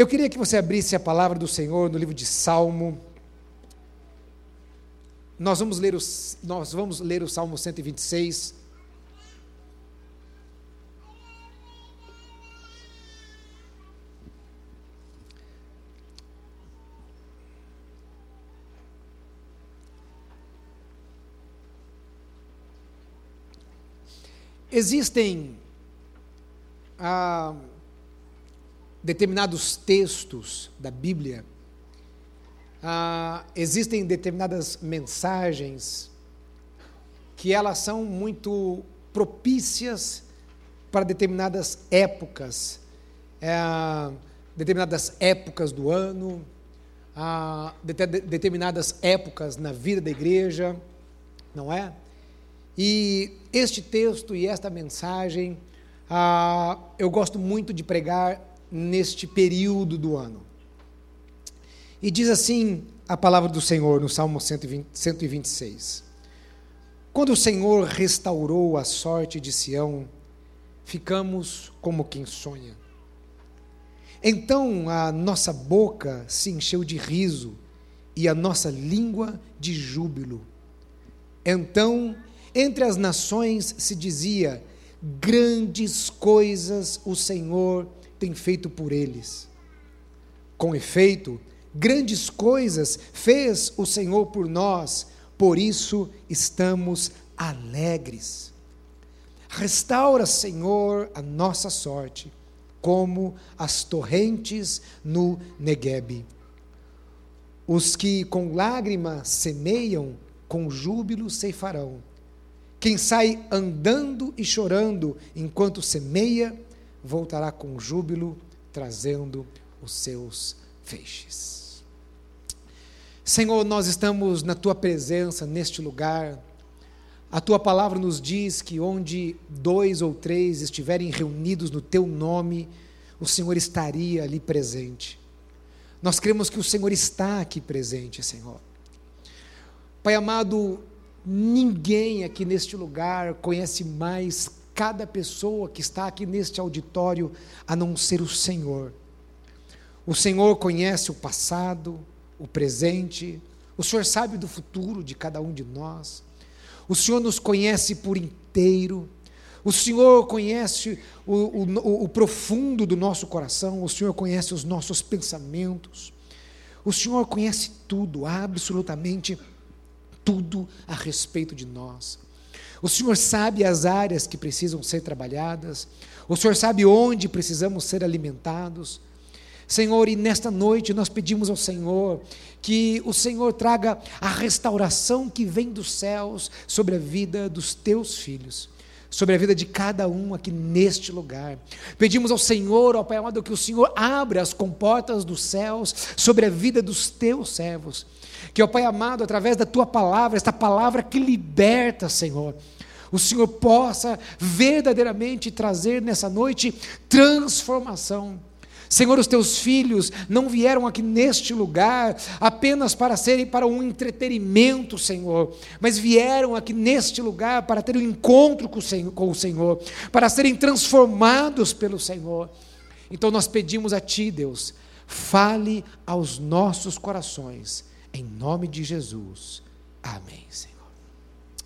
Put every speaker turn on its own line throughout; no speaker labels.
Eu queria que você abrisse a palavra do Senhor no livro de Salmo. Nós vamos ler, os, nós vamos ler o Salmo 126. Existem ah, determinados textos da Bíblia, ah, existem determinadas mensagens que elas são muito propícias para determinadas épocas, é, determinadas épocas do ano, ah, determinadas épocas na vida da igreja, não é? E este texto e esta mensagem, ah, eu gosto muito de pregar neste período do ano. E diz assim a palavra do Senhor no Salmo 120, 126. Quando o Senhor restaurou a sorte de Sião, ficamos como quem sonha. Então a nossa boca se encheu de riso e a nossa língua de júbilo. Então entre as nações se dizia: grandes coisas o Senhor tem feito por eles. Com efeito, grandes coisas fez o Senhor por nós, por isso estamos alegres. Restaura, Senhor, a nossa sorte, como as torrentes no Neguebe. Os que com lágrimas semeiam, com júbilo ceifarão. Quem sai andando e chorando enquanto semeia, voltará com júbilo, trazendo os seus feixes. Senhor, nós estamos na tua presença neste lugar. A tua palavra nos diz que onde dois ou três estiverem reunidos no teu nome, o Senhor estaria ali presente. Nós cremos que o Senhor está aqui presente, Senhor. Pai amado, Ninguém aqui neste lugar conhece mais cada pessoa que está aqui neste auditório a não ser o Senhor. O Senhor conhece o passado, o presente, o Senhor sabe do futuro de cada um de nós. O Senhor nos conhece por inteiro. O Senhor conhece o, o, o, profundo do nosso coração, o Senhor conhece os nossos pensamentos. O Senhor conhece tudo, absolutamente tudo a respeito de nós. O Senhor sabe as áreas que precisam ser trabalhadas, o Senhor sabe onde precisamos ser alimentados. Senhor, e nesta noite nós pedimos ao Senhor que o Senhor traga a restauração que vem dos céus sobre a vida dos teus filhos, sobre a vida de cada um aqui neste lugar. Pedimos ao Senhor, ó Pai amado, que o Senhor abra as comportas dos céus sobre a vida dos teus servos que, ó Pai amado, através da tua palavra, esta palavra que liberta, Senhor, o Senhor possa verdadeiramente trazer nessa noite transformação. Senhor, os teus filhos não vieram aqui neste lugar apenas para serem para um entretenimento, Senhor, mas vieram aqui neste lugar para ter um encontro com o Senhor, com o Senhor para serem transformados pelo Senhor. Então nós pedimos a Ti, Deus, fale aos nossos corações em nome de Jesus. Amém, Senhor.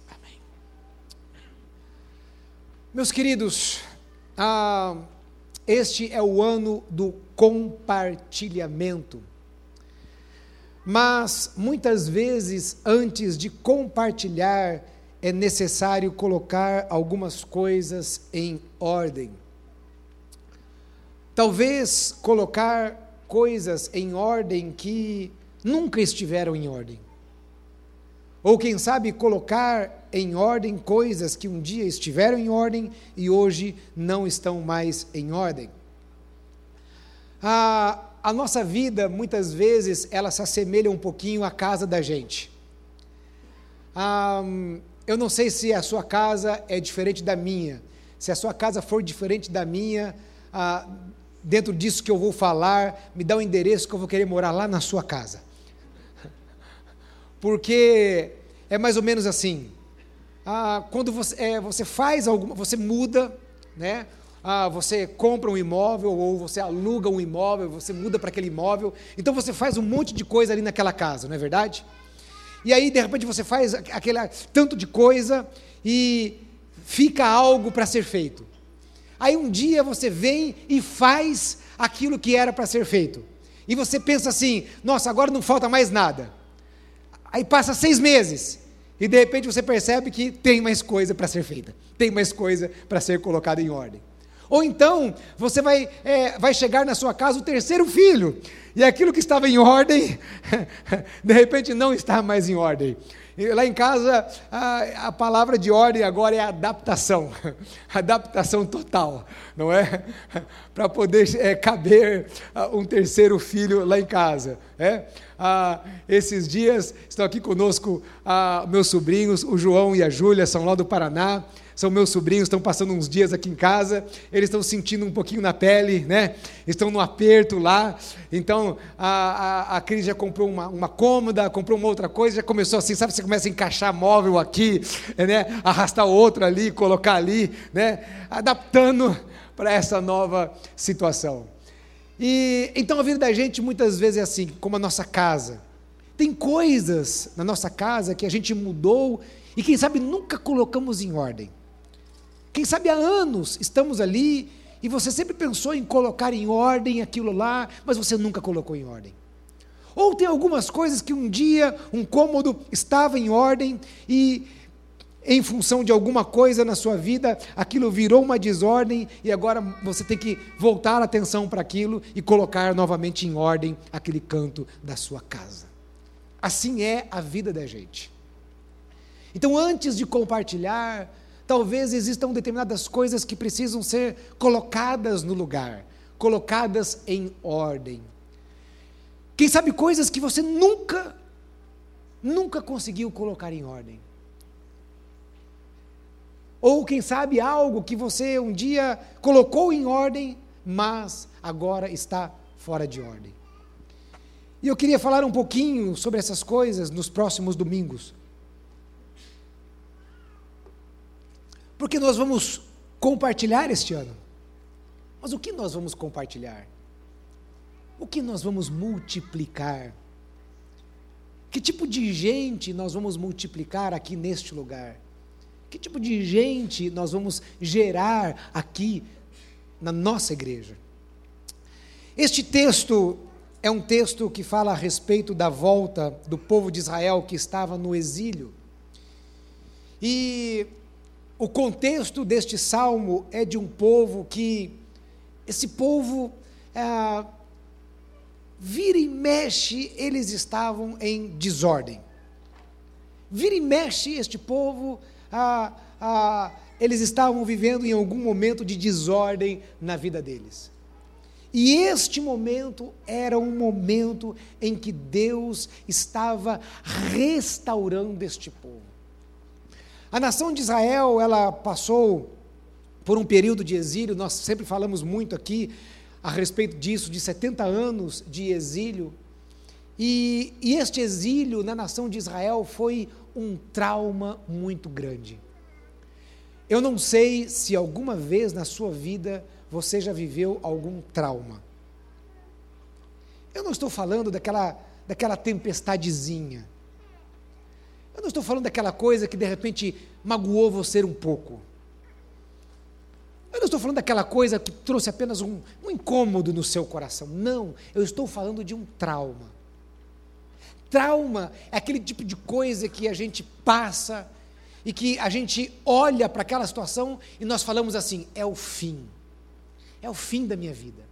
Amém. Meus queridos, ah, este é o ano do compartilhamento. Mas muitas vezes, antes de compartilhar, é necessário colocar algumas coisas em ordem. Talvez colocar coisas em ordem que nunca estiveram em ordem. Ou quem sabe colocar em ordem coisas que um dia estiveram em ordem e hoje não estão mais em ordem. A, a nossa vida, muitas vezes, ela se assemelha um pouquinho à casa da gente. Ah, eu não sei se a sua casa é diferente da minha. Se a sua casa for diferente da minha, ah, dentro disso que eu vou falar, me dá o um endereço que eu vou querer morar lá na sua casa porque é mais ou menos assim. Ah, quando você, é, você faz alguma, você muda, né? ah, você compra um imóvel ou você aluga um imóvel, você muda para aquele imóvel, então você faz um monte de coisa ali naquela casa, não é verdade? E aí, de repente, você faz aquele tanto de coisa e fica algo para ser feito. Aí um dia você vem e faz aquilo que era para ser feito. E você pensa assim: nossa, agora não falta mais nada. Aí passa seis meses e de repente você percebe que tem mais coisa para ser feita, tem mais coisa para ser colocada em ordem. Ou então você vai, é, vai chegar na sua casa o terceiro filho, e aquilo que estava em ordem, de repente não está mais em ordem. Lá em casa, a, a, palavra de ordem agora é adaptação, adaptação total, não é? Para poder é, caber um terceiro filho lá em casa. É? Ah, esses dias estão aqui conosco ah, meus sobrinhos, o João e a Júlia, são lá do Paraná são meus sobrinhos, estão passando uns dias aqui em casa, eles estão sentindo um pouquinho na pele, né? Estão no aperto lá. Então a, a, a Cris já comprou uma, uma cômoda, comprou uma outra coisa, já começou assim, sabe? Você começa a encaixar móvel aqui, né? Arrastar outro ali, colocar ali, né? Adaptando para essa nova situação. E então a vida da gente muitas vezes é assim, como a nossa casa. Tem coisas na nossa casa que a gente mudou e quem sabe nunca colocamos em ordem. Quem sabe há anos estamos ali e você sempre pensou em colocar em ordem aquilo lá, mas você nunca colocou em ordem. Ou tem algumas coisas que um dia um cômodo estava em ordem e em função de alguma coisa na sua vida, aquilo virou uma desordem e agora você tem que voltar a atenção para aquilo e colocar novamente em ordem aquele canto da sua casa. Assim é a vida da gente. Então, antes de compartilhar, Talvez existam determinadas coisas que precisam ser colocadas no lugar, colocadas em ordem. Quem sabe coisas que você nunca, nunca conseguiu colocar em ordem. Ou quem sabe algo que você um dia colocou em ordem, mas agora está fora de ordem. E eu queria falar um pouquinho sobre essas coisas nos próximos domingos. Porque nós vamos compartilhar este ano. Mas o que nós vamos compartilhar? O que nós vamos multiplicar? Que tipo de gente nós vamos multiplicar aqui neste lugar? Que tipo de gente nós vamos gerar aqui na nossa igreja? Este texto é um texto que fala a respeito da volta do povo de Israel que estava no exílio. E o contexto deste salmo é de um povo que, esse povo, é, vira e mexe, eles estavam em desordem. Vira e mexe, este povo, eles estavam vivendo em algum momento de desordem na vida deles. E este momento era um momento em que Deus estava restaurando este povo. A nação de Israel, ela passou por um período de exílio, nós sempre falamos muito aqui a respeito disso, de 70 anos de exílio. E, e este exílio na nação de Israel foi um trauma muito grande. Eu não sei se alguma vez na sua vida você já viveu algum trauma. Eu não estou falando daquela, daquela tempestadezinha. Eu não estou falando daquela coisa que de repente magoou você um pouco. Eu não estou falando daquela coisa que trouxe apenas um, um incômodo no seu coração. Não, eu estou falando de um trauma. Trauma é aquele tipo de coisa que a gente passa e que a gente olha para aquela situação e nós falamos assim: é o fim. É o fim da minha vida.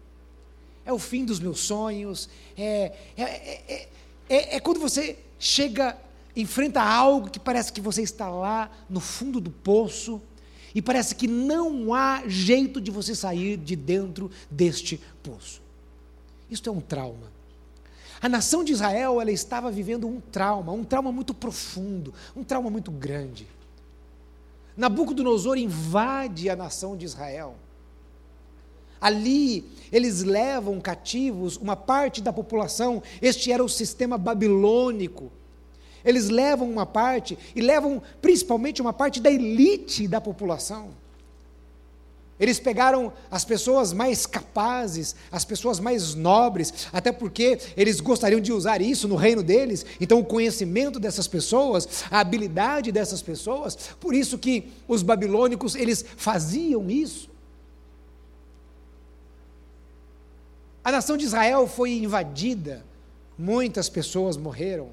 É o fim dos meus sonhos. É, é, é, é, é quando você chega enfrenta algo que parece que você está lá no fundo do poço e parece que não há jeito de você sair de dentro deste poço. Isto é um trauma. A nação de Israel, ela estava vivendo um trauma, um trauma muito profundo, um trauma muito grande. Nabucodonosor invade a nação de Israel. Ali, eles levam cativos uma parte da população. Este era o sistema babilônico eles levam uma parte, e levam principalmente uma parte da elite da população. Eles pegaram as pessoas mais capazes, as pessoas mais nobres, até porque eles gostariam de usar isso no reino deles. Então, o conhecimento dessas pessoas, a habilidade dessas pessoas, por isso que os babilônicos eles faziam isso. A nação de Israel foi invadida, muitas pessoas morreram.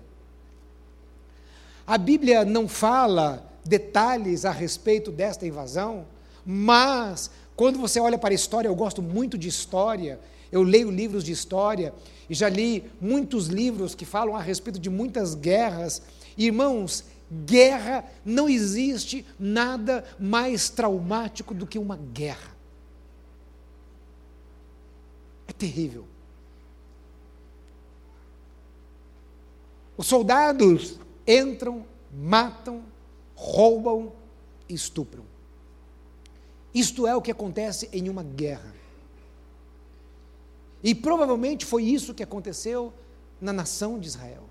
A Bíblia não fala detalhes a respeito desta invasão, mas quando você olha para a história, eu gosto muito de história, eu leio livros de história e já li muitos livros que falam a respeito de muitas guerras. Irmãos, guerra não existe nada mais traumático do que uma guerra. É terrível. Os soldados entram, matam, roubam estupram. Isto é o que acontece em uma guerra. E provavelmente foi isso que aconteceu na nação de Israel.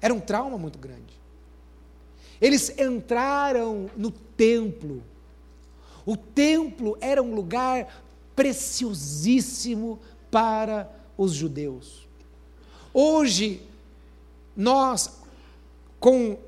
Era um trauma muito grande. Eles entraram no templo. O templo era um lugar preciosíssimo para os judeus. Hoje, nós, com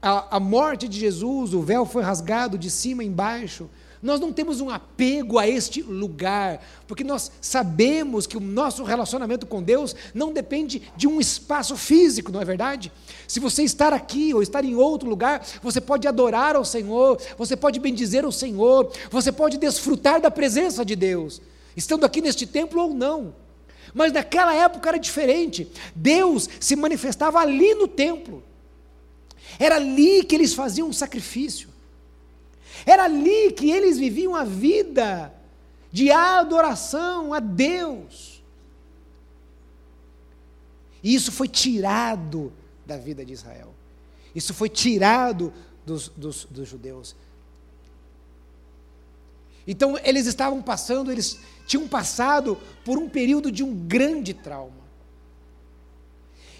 a, a, morte de Jesus, o véu foi rasgado de cima embaixo, nós não temos um apego a este lugar, porque nós sabemos que o nosso relacionamento com Deus não depende de um espaço físico, não é verdade? Se você estar aqui ou estar em outro lugar, você pode adorar ao Senhor, você pode bendizer o Senhor, você pode desfrutar da presença de Deus, estando aqui neste templo ou não. Mas naquela época era diferente. Deus se manifestava ali no templo. Era ali que eles faziam um sacrifício. Era ali que eles viviam a vida de adoração a Deus. E isso foi tirado da vida de Israel. Isso foi tirado dos, dos, dos judeus. Então eles estavam passando, eles tinham passado por um período de um grande trauma.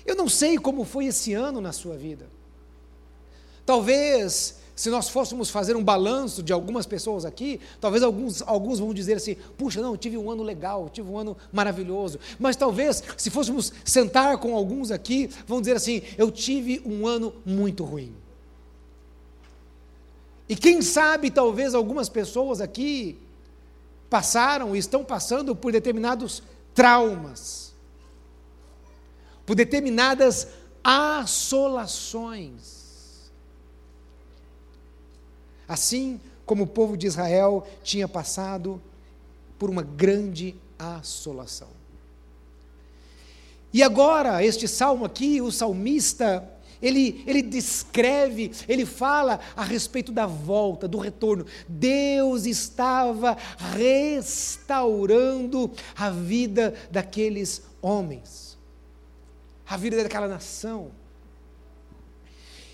Eu não sei como foi esse ano na sua vida. Talvez se nós fôssemos fazer um balanço de algumas pessoas aqui, talvez alguns, alguns vão dizer assim: puxa, não, tive um ano legal, tive um ano maravilhoso. Mas talvez, se fôssemos sentar com alguns aqui, vão dizer assim: eu tive um ano muito ruim. E quem sabe, talvez algumas pessoas aqui passaram e estão passando por determinados traumas, por determinadas assolações. Assim como o povo de Israel tinha passado por uma grande assolação. E agora, este salmo aqui, o salmista, ele, ele descreve, ele fala a respeito da volta, do retorno. Deus estava restaurando a vida daqueles homens, a vida daquela nação.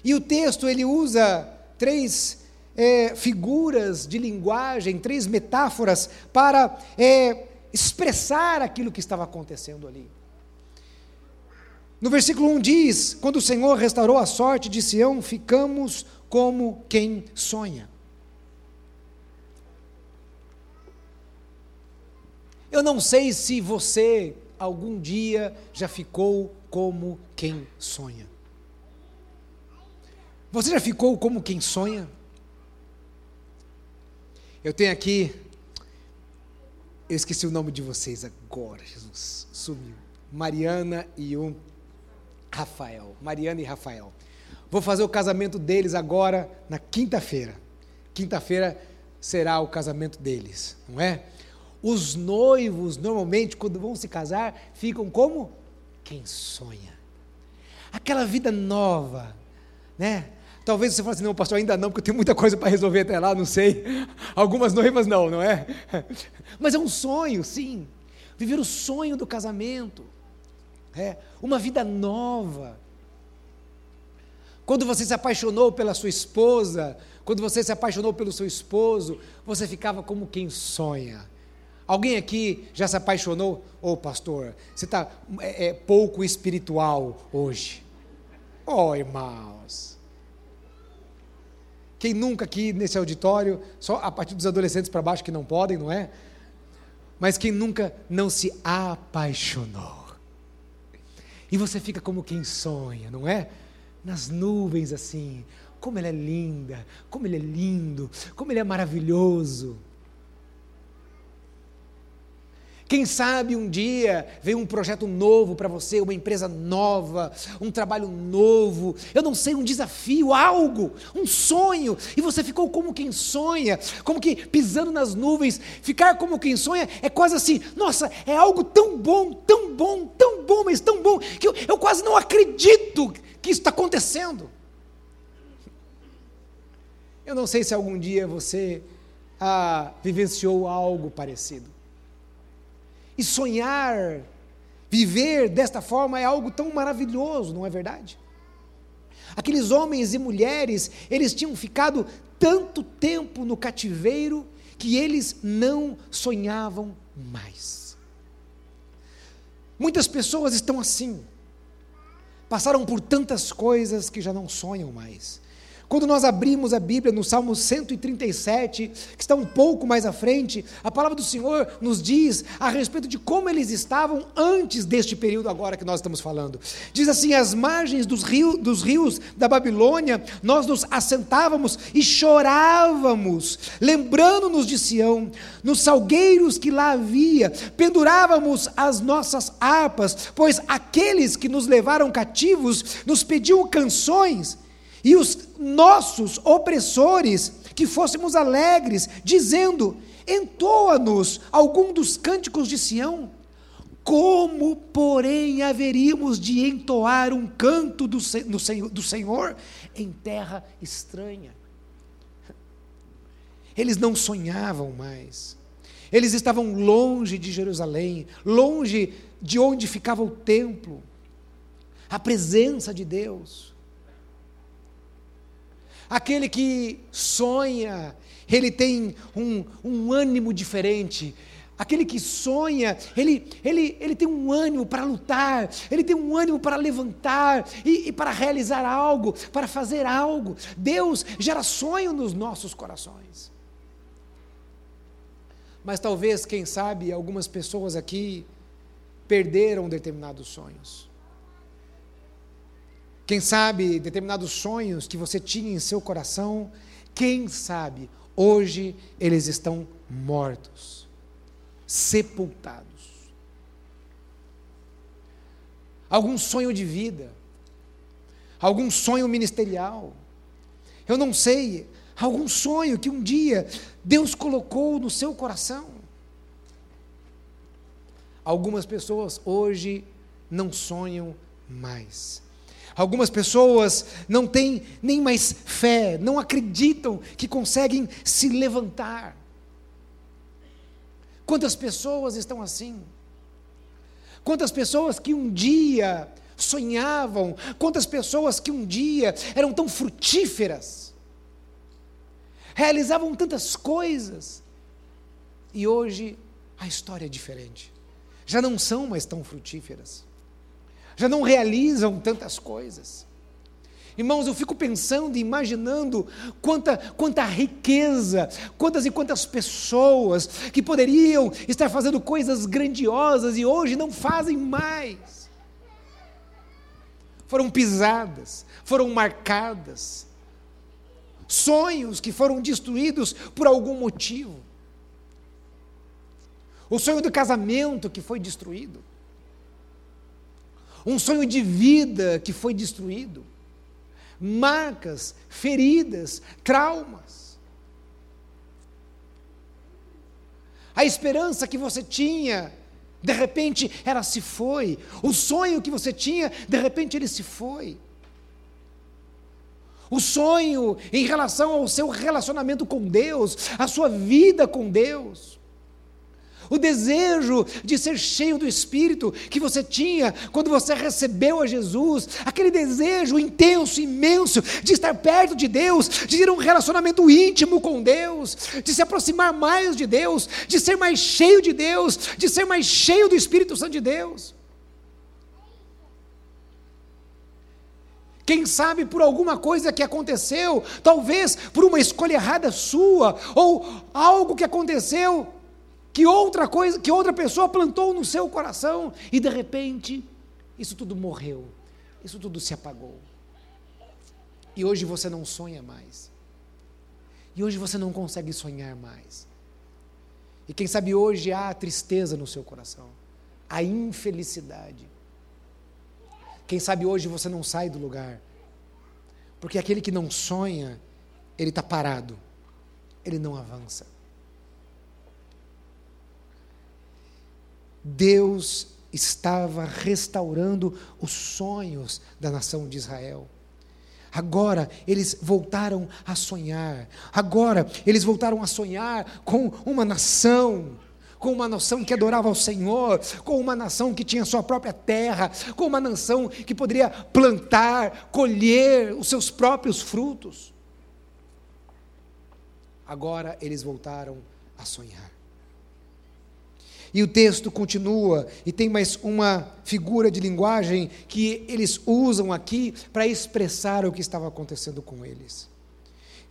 E o texto ele usa três é, figuras de linguagem, três metáforas para é, expressar aquilo que estava acontecendo ali. No versículo 1 diz: Quando o Senhor restaurou a sorte de Sião, ficamos como quem sonha. Eu não sei se você algum dia já ficou como quem sonha. Você já ficou como quem sonha? Eu tenho aqui, eu esqueci o nome de vocês agora, Jesus, sumiu. Mariana e o Rafael. Mariana e Rafael. Vou fazer o casamento deles agora na quinta-feira. Quinta-feira será o casamento deles, não é? Os noivos, normalmente, quando vão se casar, ficam como? Quem sonha. Aquela vida nova, né? Talvez você fale assim, não, pastor, ainda não, porque eu tenho muita coisa para resolver até lá, não sei. Algumas noivas não, não é? Mas é um sonho, sim. Viver o sonho do casamento. É, uma vida nova. Quando você se apaixonou pela sua esposa, quando você se apaixonou pelo seu esposo, você ficava como quem sonha. Alguém aqui já se apaixonou? Ô oh, pastor, você está é, é, pouco espiritual hoje. Oh, irmãos. Quem nunca aqui nesse auditório, só a partir dos adolescentes para baixo que não podem, não é? Mas quem nunca não se apaixonou? E você fica como quem sonha, não é? Nas nuvens assim, como ela é linda, como ele é lindo, como ele é maravilhoso. Quem sabe um dia vem um projeto novo para você, uma empresa nova, um trabalho novo, eu não sei, um desafio, algo, um sonho, e você ficou como quem sonha, como que pisando nas nuvens. Ficar como quem sonha é quase assim, nossa, é algo tão bom, tão bom, tão bom, mas tão bom, que eu, eu quase não acredito que isso está acontecendo. Eu não sei se algum dia você ah, vivenciou algo parecido. E sonhar, viver desta forma é algo tão maravilhoso, não é verdade? Aqueles homens e mulheres, eles tinham ficado tanto tempo no cativeiro que eles não sonhavam mais. Muitas pessoas estão assim, passaram por tantas coisas que já não sonham mais. Quando nós abrimos a Bíblia no Salmo 137, que está um pouco mais à frente, a palavra do Senhor nos diz a respeito de como eles estavam antes deste período agora que nós estamos falando. Diz assim: as margens dos, rio, dos rios da Babilônia, nós nos assentávamos e chorávamos, lembrando-nos de Sião, nos salgueiros que lá havia, pendurávamos as nossas harpas, pois aqueles que nos levaram cativos nos pediam canções e os nossos opressores que fôssemos alegres, dizendo: Entoa-nos algum dos cânticos de Sião. Como, porém, haveríamos de entoar um canto do, do Senhor em terra estranha? Eles não sonhavam mais. Eles estavam longe de Jerusalém, longe de onde ficava o templo, a presença de Deus. Aquele que sonha, ele tem um, um ânimo diferente. Aquele que sonha, ele, ele, ele tem um ânimo para lutar, ele tem um ânimo para levantar e, e para realizar algo, para fazer algo. Deus gera sonho nos nossos corações. Mas talvez, quem sabe, algumas pessoas aqui perderam determinados sonhos. Quem sabe determinados sonhos que você tinha em seu coração, quem sabe hoje eles estão mortos, sepultados. Algum sonho de vida, algum sonho ministerial, eu não sei, algum sonho que um dia Deus colocou no seu coração. Algumas pessoas hoje não sonham mais. Algumas pessoas não têm nem mais fé, não acreditam que conseguem se levantar. Quantas pessoas estão assim? Quantas pessoas que um dia sonhavam, quantas pessoas que um dia eram tão frutíferas, realizavam tantas coisas, e hoje a história é diferente, já não são mais tão frutíferas já não realizam tantas coisas. Irmãos, eu fico pensando e imaginando quanta, quanta riqueza, quantas e quantas pessoas que poderiam estar fazendo coisas grandiosas e hoje não fazem mais. Foram pisadas, foram marcadas, sonhos que foram destruídos por algum motivo. O sonho do casamento que foi destruído um sonho de vida que foi destruído, marcas, feridas, traumas. A esperança que você tinha, de repente ela se foi. O sonho que você tinha, de repente ele se foi. O sonho em relação ao seu relacionamento com Deus, a sua vida com Deus o desejo de ser cheio do Espírito que você tinha quando você recebeu a Jesus, aquele desejo intenso, imenso de estar perto de Deus, de ter um relacionamento íntimo com Deus, de se aproximar mais de Deus, de ser mais cheio de Deus, de ser mais cheio do Espírito Santo de Deus. Quem sabe por alguma coisa que aconteceu, talvez por uma escolha errada sua, ou algo que aconteceu que outra coisa, que outra pessoa plantou no seu coração e de repente isso tudo morreu. Isso tudo se apagou. E hoje você não sonha mais. E hoje você não consegue sonhar mais. E quem sabe hoje há tristeza no seu coração, a infelicidade. Quem sabe hoje você não sai do lugar, porque aquele que não sonha, ele está parado, ele não avança. Deus estava restaurando os sonhos da nação de Israel. Agora eles voltaram a sonhar. Agora eles voltaram a sonhar com uma nação, com uma nação que adorava ao Senhor, com uma nação que tinha sua própria terra, com uma nação que poderia plantar, colher os seus próprios frutos. Agora eles voltaram a sonhar. E o texto continua, e tem mais uma figura de linguagem que eles usam aqui para expressar o que estava acontecendo com eles.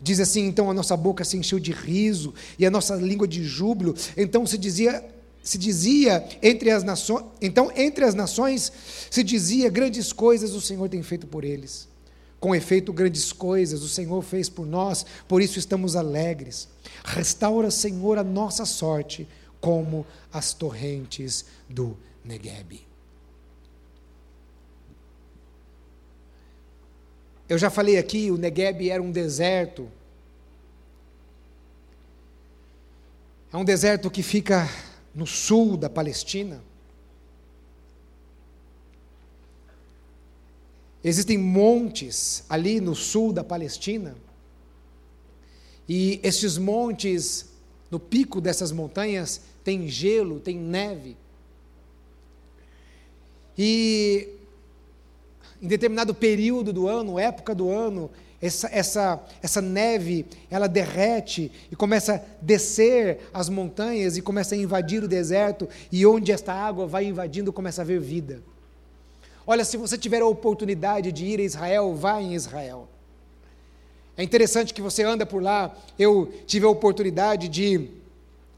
Diz assim: então a nossa boca se encheu de riso e a nossa língua de júbilo. Então se dizia, se dizia entre as nações, então entre as nações se dizia grandes coisas o Senhor tem feito por eles. Com efeito, grandes coisas o Senhor fez por nós, por isso estamos alegres. Restaura, Senhor, a nossa sorte como as torrentes do Negueb. Eu já falei aqui, o Negueb era um deserto. É um deserto que fica no sul da Palestina. Existem montes ali no sul da Palestina. E estes montes no pico dessas montanhas tem gelo, tem neve. E em determinado período do ano, época do ano, essa, essa, essa neve, ela derrete e começa a descer as montanhas e começa a invadir o deserto, e onde esta água vai invadindo, começa a haver vida. Olha, se você tiver a oportunidade de ir a Israel, vá em Israel. É interessante que você anda por lá. Eu tive a oportunidade de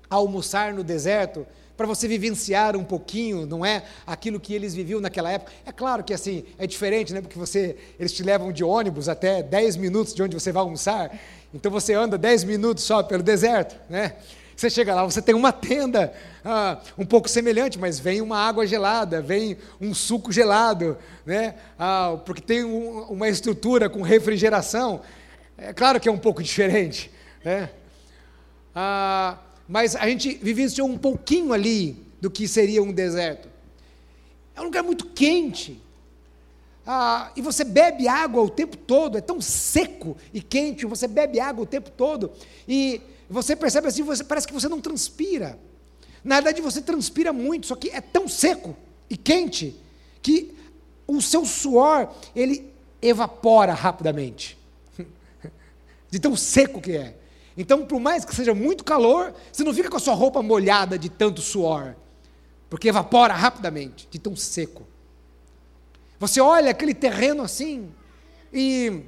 almoçar no deserto para você vivenciar um pouquinho, não é, aquilo que eles viviam naquela época. É claro que assim é diferente, né? Porque você eles te levam de ônibus até 10 minutos de onde você vai almoçar. Então você anda 10 minutos só pelo deserto, né? Você chega lá, você tem uma tenda ah, um pouco semelhante, mas vem uma água gelada, vem um suco gelado, né? Ah, porque tem um, uma estrutura com refrigeração. É claro que é um pouco diferente, né? Ah, mas a gente vivenciou um pouquinho ali do que seria um deserto. É um lugar muito quente. Ah, e você bebe água o tempo todo, é tão seco e quente, você bebe água o tempo todo, e você percebe assim, você, parece que você não transpira. Na verdade, você transpira muito, só que é tão seco e quente que o seu suor ele evapora rapidamente de tão seco que é. Então, por mais que seja muito calor, você não fica com a sua roupa molhada de tanto suor, porque evapora rapidamente, de tão seco. Você olha aquele terreno assim, e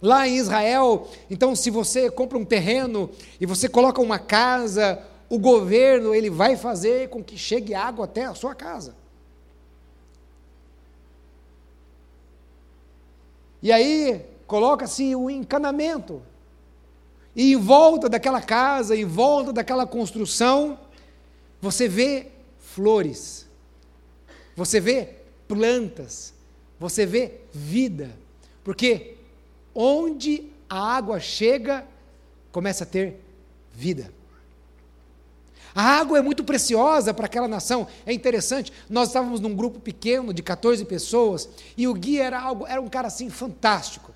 lá em Israel, então se você compra um terreno e você coloca uma casa, o governo ele vai fazer com que chegue água até a sua casa. E aí coloca-se o encanamento. E em volta daquela casa, em volta daquela construção, você vê flores, você vê plantas, você vê vida. Porque onde a água chega, começa a ter vida. A água é muito preciosa para aquela nação. É interessante, nós estávamos num grupo pequeno de 14 pessoas e o guia era algo, era um cara assim fantástico.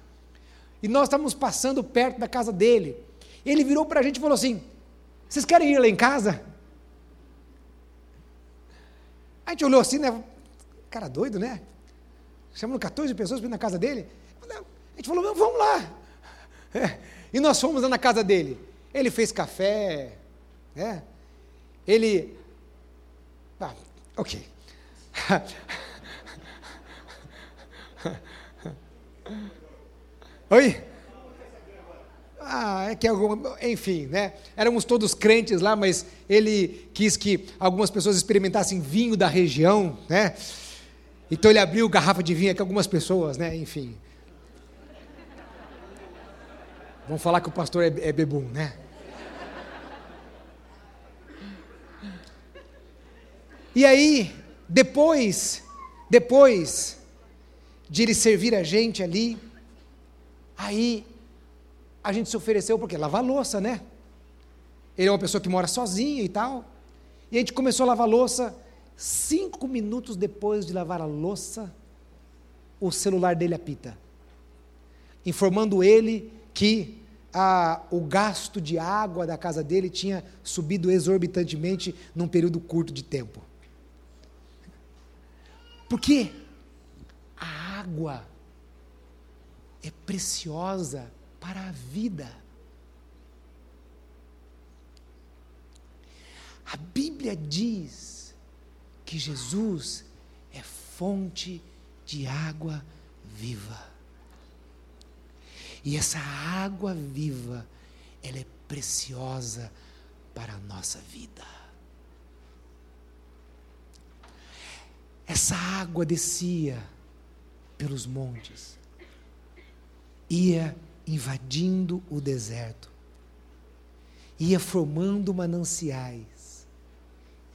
E nós estávamos passando perto da casa dele. Ele virou para a gente e falou assim: Vocês querem ir lá em casa? A gente olhou assim, né? Cara doido, né? Chamando 14 pessoas para ir na casa dele. A gente falou: Vamos lá. É. E nós fomos lá na casa dele. Ele fez café, né? Ele. Ah, ok. Oi? Ah, é que alguma, enfim, né? Éramos todos crentes lá, mas ele quis que algumas pessoas experimentassem vinho da região, né? Então ele abriu garrafa de vinho aqui algumas pessoas, né? Enfim. Vamos falar que o pastor é, é bebum, né? E aí, depois, depois de ele servir a gente ali, aí a gente se ofereceu porque lavar louça, né? Ele é uma pessoa que mora sozinha e tal. E a gente começou a lavar louça. Cinco minutos depois de lavar a louça, o celular dele apita, informando ele que a, o gasto de água da casa dele tinha subido exorbitantemente num período curto de tempo. Porque a água é preciosa para a vida. A Bíblia diz que Jesus é fonte de água viva. E essa água viva, ela é preciosa para a nossa vida. Essa água descia pelos montes, ia invadindo o deserto, ia formando mananciais,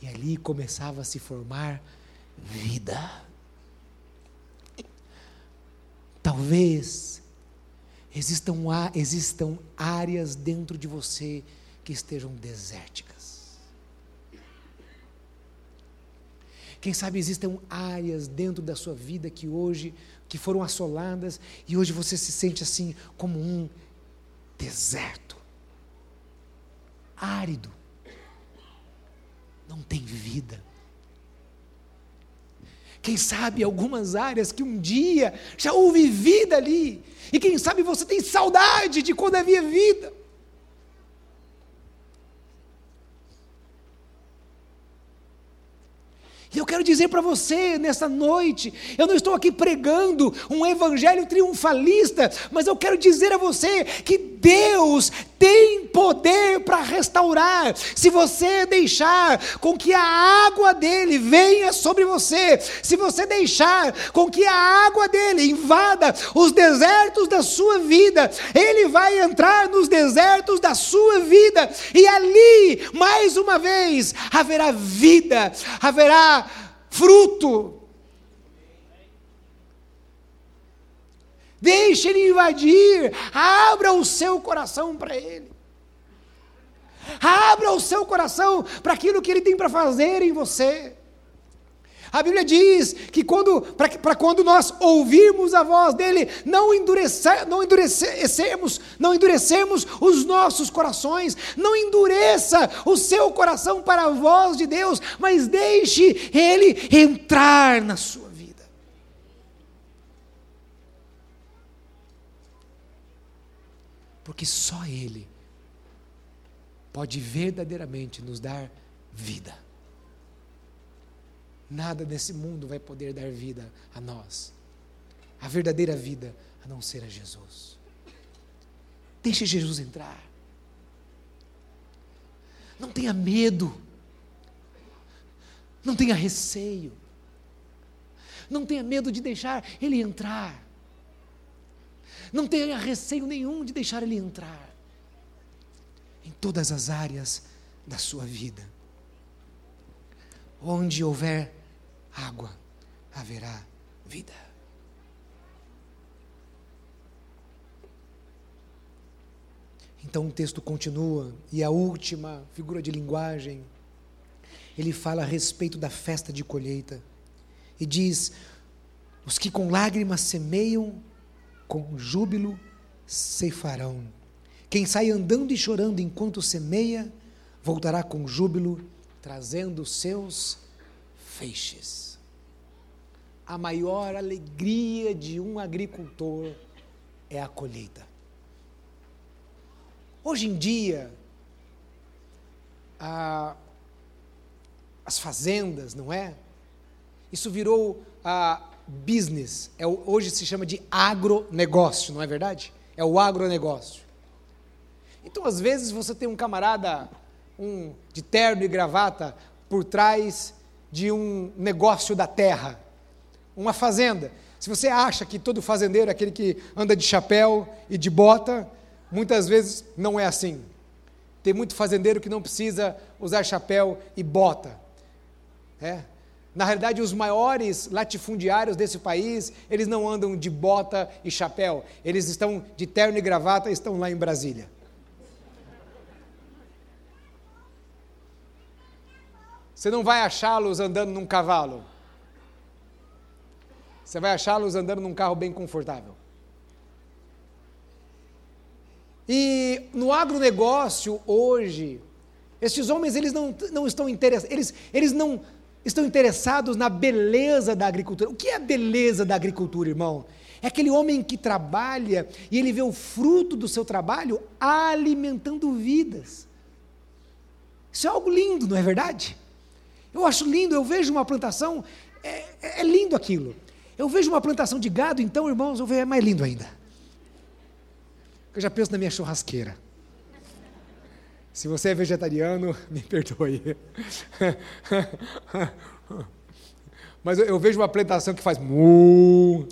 e ali começava a se formar vida. Talvez existam, existam áreas dentro de você que estejam desérticas. Quem sabe existam áreas dentro da sua vida que hoje que foram assoladas e hoje você se sente assim como um deserto, árido, não tem vida. Quem sabe algumas áreas que um dia já houve vida ali, e quem sabe você tem saudade de quando havia vida. E eu quero dizer para você nessa noite, eu não estou aqui pregando um evangelho triunfalista, mas eu quero dizer a você que Deus tem poder para restaurar. Se você deixar com que a água dele venha sobre você, se você deixar com que a água dele invada os desertos da sua vida, ele vai entrar nos desertos da sua vida e ali, mais uma vez, haverá vida, haverá fruto. Deixe ele invadir, abra o seu coração para ele. Abra o seu coração para aquilo que ele tem para fazer em você. A Bíblia diz que quando, para quando nós ouvirmos a voz dele, não, endurece, não não endurecemos os nossos corações, não endureça o seu coração para a voz de Deus, mas deixe ele entrar na sua vida. Porque só ele pode verdadeiramente nos dar vida. Nada nesse mundo vai poder dar vida a nós. A verdadeira vida a não ser a Jesus. Deixe Jesus entrar. Não tenha medo. Não tenha receio. Não tenha medo de deixar Ele entrar. Não tenha receio nenhum de deixar Ele entrar em todas as áreas da sua vida. Onde houver água, haverá vida. Então o texto continua, e a última figura de linguagem, ele fala a respeito da festa de colheita, e diz: Os que com lágrimas semeiam, com júbilo ceifarão. Quem sai andando e chorando enquanto semeia, voltará com júbilo, trazendo seus feixes. A maior alegria de um agricultor é a colheita. Hoje em dia, a, as fazendas, não é? Isso virou a, business. É hoje se chama de agronegócio, não é verdade? É o agronegócio. Então, às vezes, você tem um camarada um, de terno e gravata por trás de um negócio da terra, uma fazenda. Se você acha que todo fazendeiro é aquele que anda de chapéu e de bota, muitas vezes não é assim. Tem muito fazendeiro que não precisa usar chapéu e bota. É. Na realidade, os maiores latifundiários desse país, eles não andam de bota e chapéu, eles estão de terno e gravata estão lá em Brasília. Você não vai achá-los andando num cavalo. Você vai achá-los andando num carro bem confortável. E no agronegócio hoje, estes homens eles não, não estão interessados, eles, eles não estão interessados na beleza da agricultura. O que é a beleza da agricultura, irmão? É aquele homem que trabalha e ele vê o fruto do seu trabalho alimentando vidas. Isso é algo lindo, não é verdade? Eu acho lindo, eu vejo uma plantação, é, é, é lindo aquilo. Eu vejo uma plantação de gado, então, irmãos, eu vejo é mais lindo ainda. Eu já penso na minha churrasqueira. Se você é vegetariano, me perdoe. Mas eu, eu vejo uma plantação que faz mu.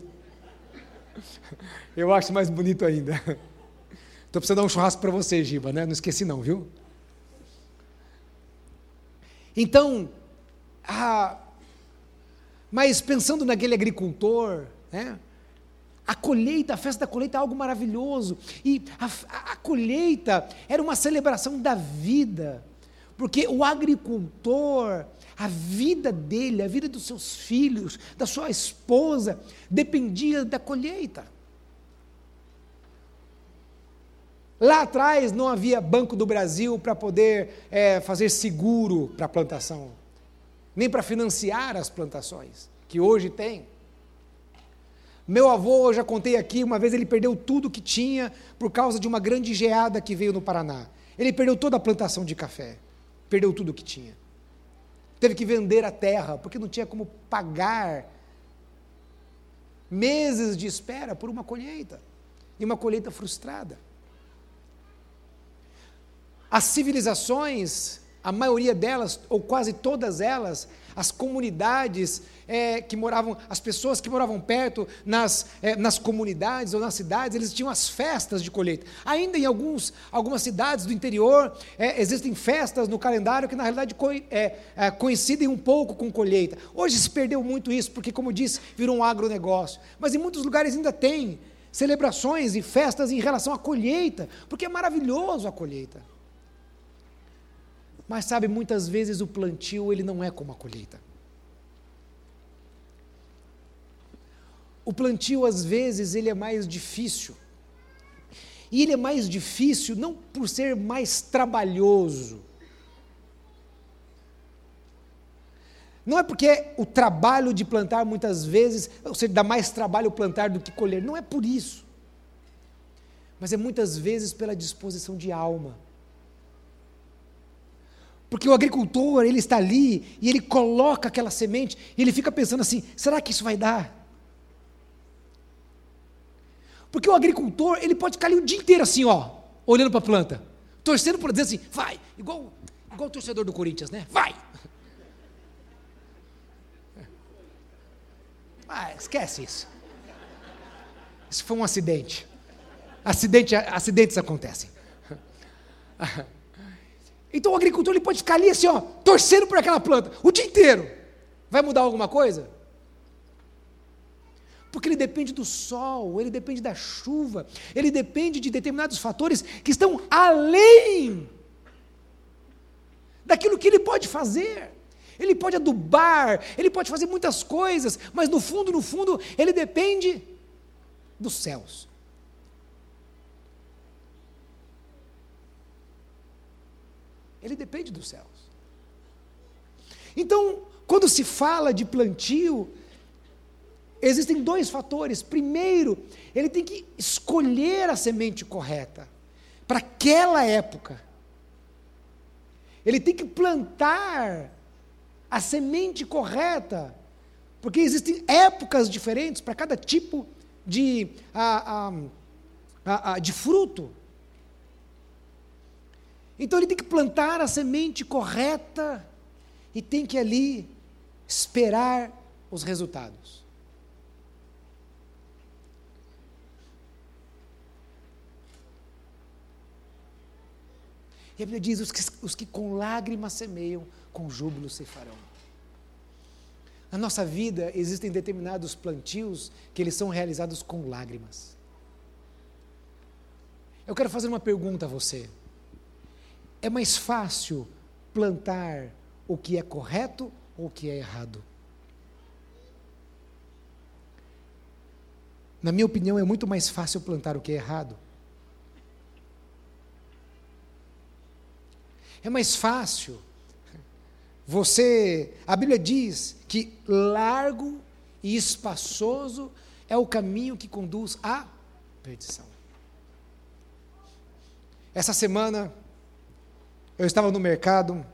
Eu acho mais bonito ainda. Estou precisando dar um churrasco para você, Giba, né? Não esqueci não, viu? Então, ah, mas pensando naquele agricultor, né? A colheita, a festa da colheita é algo maravilhoso. E a, a, colheita era uma celebração da vida. Porque o agricultor, a vida dele, a vida dos seus filhos, da sua esposa, dependia da colheita. Lá atrás não havia Banco do Brasil para poder é, fazer seguro para a plantação nem para financiar as plantações, que hoje tem. Meu avô, eu já contei aqui, uma vez ele perdeu tudo que tinha por causa de uma grande geada que veio no Paraná. Ele perdeu toda a plantação de café, perdeu tudo que tinha. Teve que vender a terra, porque não tinha como pagar meses de espera por uma colheita, e uma colheita frustrada. As civilizações a maioria delas, ou quase todas elas, as comunidades é, que moravam, as pessoas que moravam perto, nas, é, nas comunidades ou nas cidades, eles tinham as festas de colheita. Ainda em alguns, algumas cidades do interior, é, existem festas no calendário que, na realidade, co é, é, coincidem um pouco com colheita. Hoje se perdeu muito isso, porque, como disse, virou um agronegócio. Mas em muitos lugares ainda tem celebrações e festas em relação à colheita, porque é maravilhoso a colheita. Mas sabe, muitas vezes o plantio ele não é como a colheita. O plantio às vezes ele é mais difícil. E ele é mais difícil não por ser mais trabalhoso. Não é porque o trabalho de plantar muitas vezes, ou seja, dá mais trabalho plantar do que colher. Não é por isso. Mas é muitas vezes pela disposição de alma. Porque o agricultor, ele está ali e ele coloca aquela semente e ele fica pensando assim: será que isso vai dar? Porque o agricultor, ele pode ficar ali o dia inteiro assim, ó, olhando para a planta, torcendo para dizer assim: vai, igual, igual o torcedor do Corinthians, né? Vai! Ah, esquece isso. Isso foi um acidente. Acidente, acidentes acontecem. Então o agricultor ele pode ficar ali assim, ó, torcendo por aquela planta o dia inteiro. Vai mudar alguma coisa? Porque ele depende do sol, ele depende da chuva, ele depende de determinados fatores que estão além daquilo que ele pode fazer. Ele pode adubar, ele pode fazer muitas coisas, mas no fundo, no fundo, ele depende dos céus. Ele depende dos céus. Então, quando se fala de plantio, existem dois fatores. Primeiro, ele tem que escolher a semente correta para aquela época. Ele tem que plantar a semente correta Porque existem épocas diferentes para cada tipo de, a, a, a, de fruto. Então ele tem que plantar a semente correta e tem que ali esperar os resultados. E a Bíblia diz: os que, os que com lágrimas semeiam, com júbilo se farão. Na nossa vida existem determinados plantios que eles são realizados com lágrimas. Eu quero fazer uma pergunta a você. É mais fácil plantar o que é correto ou o que é errado? Na minha opinião, é muito mais fácil plantar o que é errado. É mais fácil você, a Bíblia diz que largo e espaçoso é o caminho que conduz à perdição. Essa semana eu estava no mercado,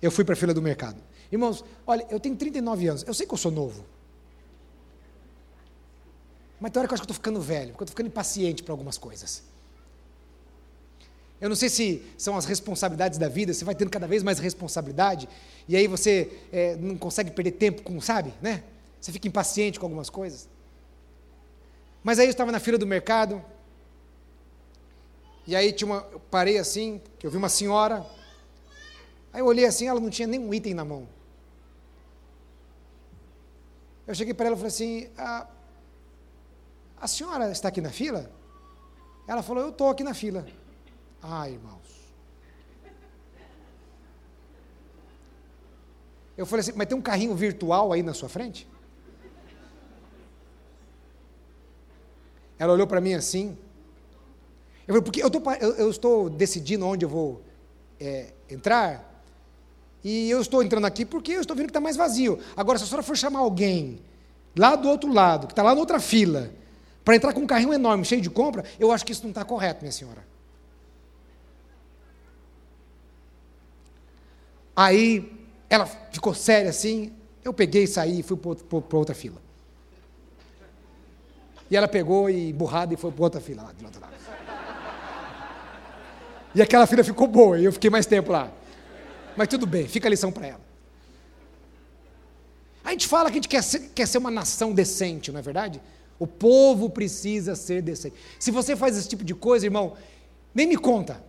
eu fui para a fila do mercado. Irmãos, olha, eu tenho 39 anos, eu sei que eu sou novo. Mas tem hora que eu acho que eu estou ficando velho, porque eu estou ficando impaciente para algumas coisas. Eu não sei se são as responsabilidades da vida, você vai tendo cada vez mais responsabilidade, e aí você é, não consegue perder tempo com, sabe, né? Você fica impaciente com algumas coisas. Mas aí eu estava na fila do mercado, e aí tinha uma, eu parei assim, que eu vi uma senhora, aí eu olhei assim, ela não tinha nenhum item na mão. Eu cheguei para ela e falei assim, a, a senhora está aqui na fila? Ela falou, eu estou aqui na fila. Ah, irmãos. Eu falei assim, mas tem um carrinho virtual aí na sua frente? Ela olhou para mim assim. Eu falei, porque eu, tô, eu, eu estou decidindo onde eu vou é, entrar, e eu estou entrando aqui porque eu estou vendo que está mais vazio. Agora, se a senhora for chamar alguém lá do outro lado, que está lá na outra fila, para entrar com um carrinho enorme, cheio de compra, eu acho que isso não está correto, minha senhora. Aí ela ficou séria assim, eu peguei, saí e fui para outra fila. E ela pegou e burrada e foi para outra fila lá do outro lado. E aquela fila ficou boa, e eu fiquei mais tempo lá. Mas tudo bem, fica a lição para ela. A gente fala que a gente quer ser, quer ser uma nação decente, não é verdade? O povo precisa ser decente. Se você faz esse tipo de coisa, irmão, nem me conta.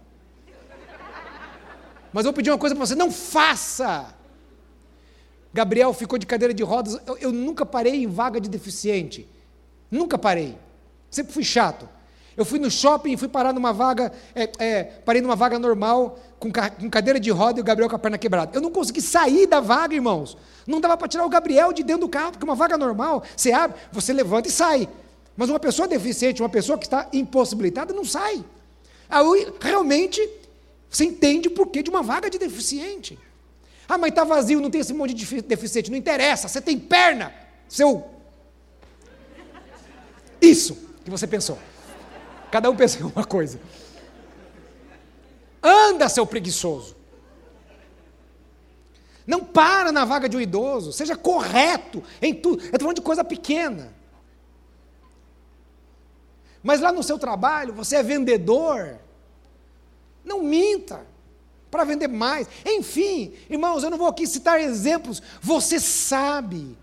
Mas eu vou pedir uma coisa para você: não faça. Gabriel ficou de cadeira de rodas. Eu, eu, nunca parei em vaga de deficiente. Nunca parei. Sempre fui chato. Eu fui no shopping fui parar numa vaga, é, é, parei numa vaga normal, com, com, cadeira de roda e o Gabriel com a perna quebrada. Eu não consegui sair da vaga, irmãos. Não dava para tirar o Gabriel de dentro do carro, porque uma vaga normal, você abre, você levanta e sai. Mas uma pessoa deficiente, uma pessoa que está impossibilitada, não sai. Aí, realmente, você entende o porquê de uma vaga de deficiente. Ah, mas está vazio, não tem esse monte de deficiente. Não interessa, você tem perna. Seu. Isso que você pensou. Cada um pensa em uma coisa. Anda, seu preguiçoso. Não para na vaga de um idoso. Seja correto em tudo. Eu estou falando de coisa pequena. Mas lá no seu trabalho, você é vendedor. Não minta para vender mais. Enfim, irmãos, eu não vou aqui citar exemplos. Você sabe.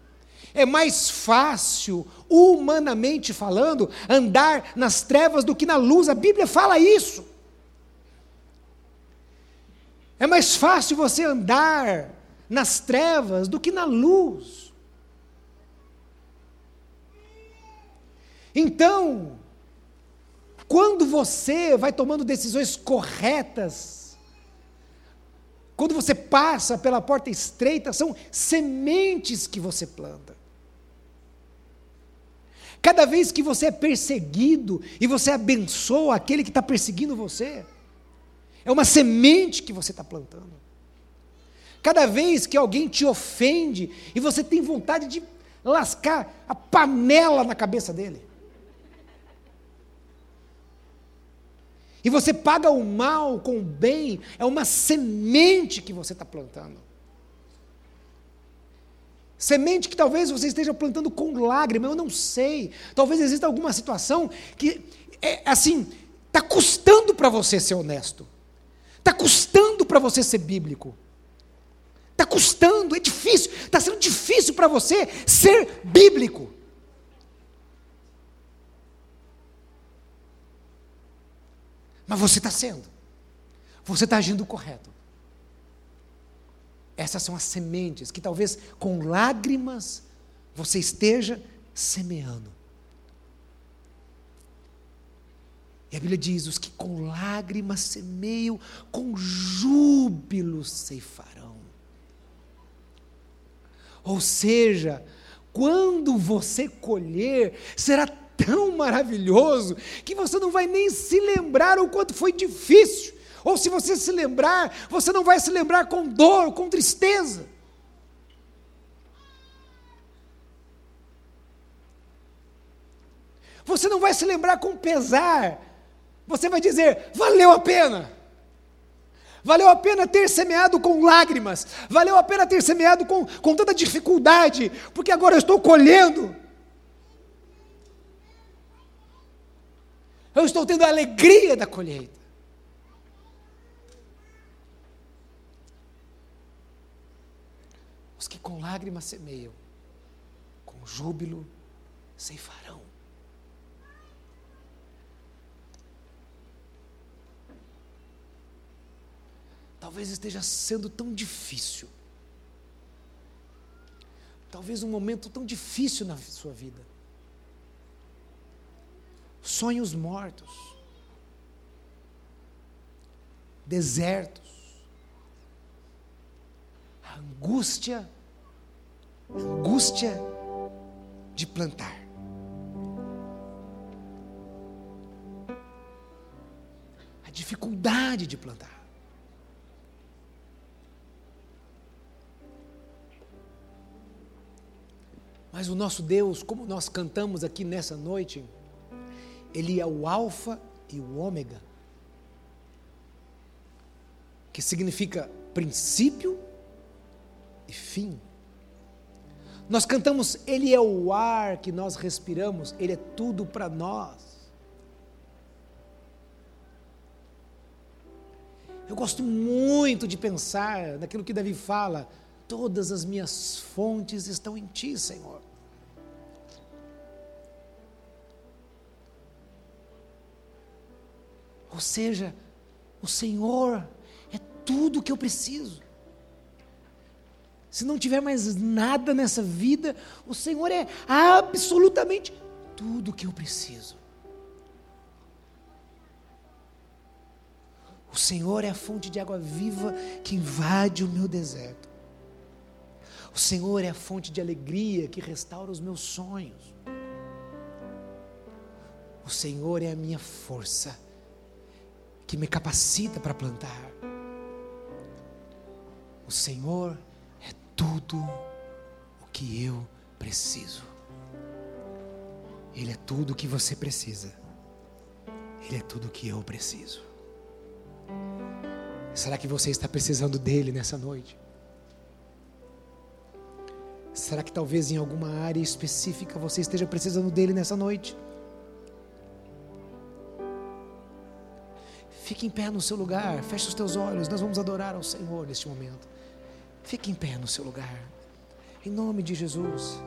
É mais fácil, humanamente falando, andar nas trevas do que na luz. A Bíblia fala isso. É mais fácil você andar nas trevas do que na luz. Então, quando você vai tomando decisões corretas, quando você passa pela porta estreita, são sementes que você planta. Cada vez que você é perseguido e você abençoa aquele que está perseguindo você, é uma semente que você está plantando. Cada vez que alguém te ofende e você tem vontade de lascar a panela na cabeça dele, E você paga o mal com o bem, é uma semente que você está plantando. Semente que talvez você esteja plantando com lágrima, eu não sei. Talvez exista alguma situação que, é, assim, está custando para você ser honesto. Está custando para você ser bíblico. Está custando, é difícil. Está sendo difícil para você ser bíblico. Mas você está sendo. Você está agindo correto. Essas são as sementes que talvez com lágrimas você esteja semeando. E a Bíblia diz: os que com lágrimas semeiam, com júbilo ceifarão. Ou seja, quando você colher, será tão maravilhoso que você não vai nem se lembrar o quanto foi difícil. Ou se você se lembrar, você não vai se lembrar com dor, com tristeza. Você não vai se lembrar com pesar. Você vai dizer: valeu a pena. Valeu a pena ter semeado com lágrimas. Valeu a pena ter semeado com, com tanta dificuldade. Porque agora eu estou colhendo. Eu estou tendo a alegria da colheita. Que com lágrimas semeiam, com júbilo ceifarão. Talvez esteja sendo tão difícil. Talvez um momento tão difícil na sua vida. Sonhos mortos. Desertos a angústia, angústia de plantar. A dificuldade de plantar. Mas o nosso Deus, como nós cantamos aqui nessa noite, Ele é o Alfa e o Ômega, que significa princípio e fim. Nós cantamos, Ele é o ar que nós respiramos, Ele é tudo para nós. Eu gosto muito de pensar naquilo que Davi fala: todas as minhas fontes estão em Ti, Senhor. Ou seja, o Senhor é tudo que eu preciso se não tiver mais nada nessa vida, o Senhor é absolutamente tudo que eu preciso. O Senhor é a fonte de água viva que invade o meu deserto. O Senhor é a fonte de alegria que restaura os meus sonhos. O Senhor é a minha força que me capacita para plantar. O Senhor é tudo o que eu preciso. Ele é tudo o que você precisa. Ele é tudo o que eu preciso. Será que você está precisando dele nessa noite? Será que talvez em alguma área específica você esteja precisando dele nessa noite? Fique em pé no seu lugar, feche os teus olhos, nós vamos adorar ao Senhor neste momento. Fique em pé no seu lugar. Em nome de Jesus.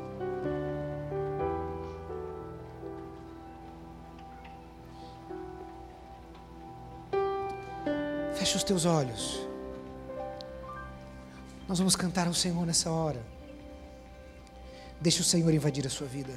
Feche os teus olhos. Nós vamos cantar ao Senhor nessa hora. Deixe o Senhor invadir a sua vida.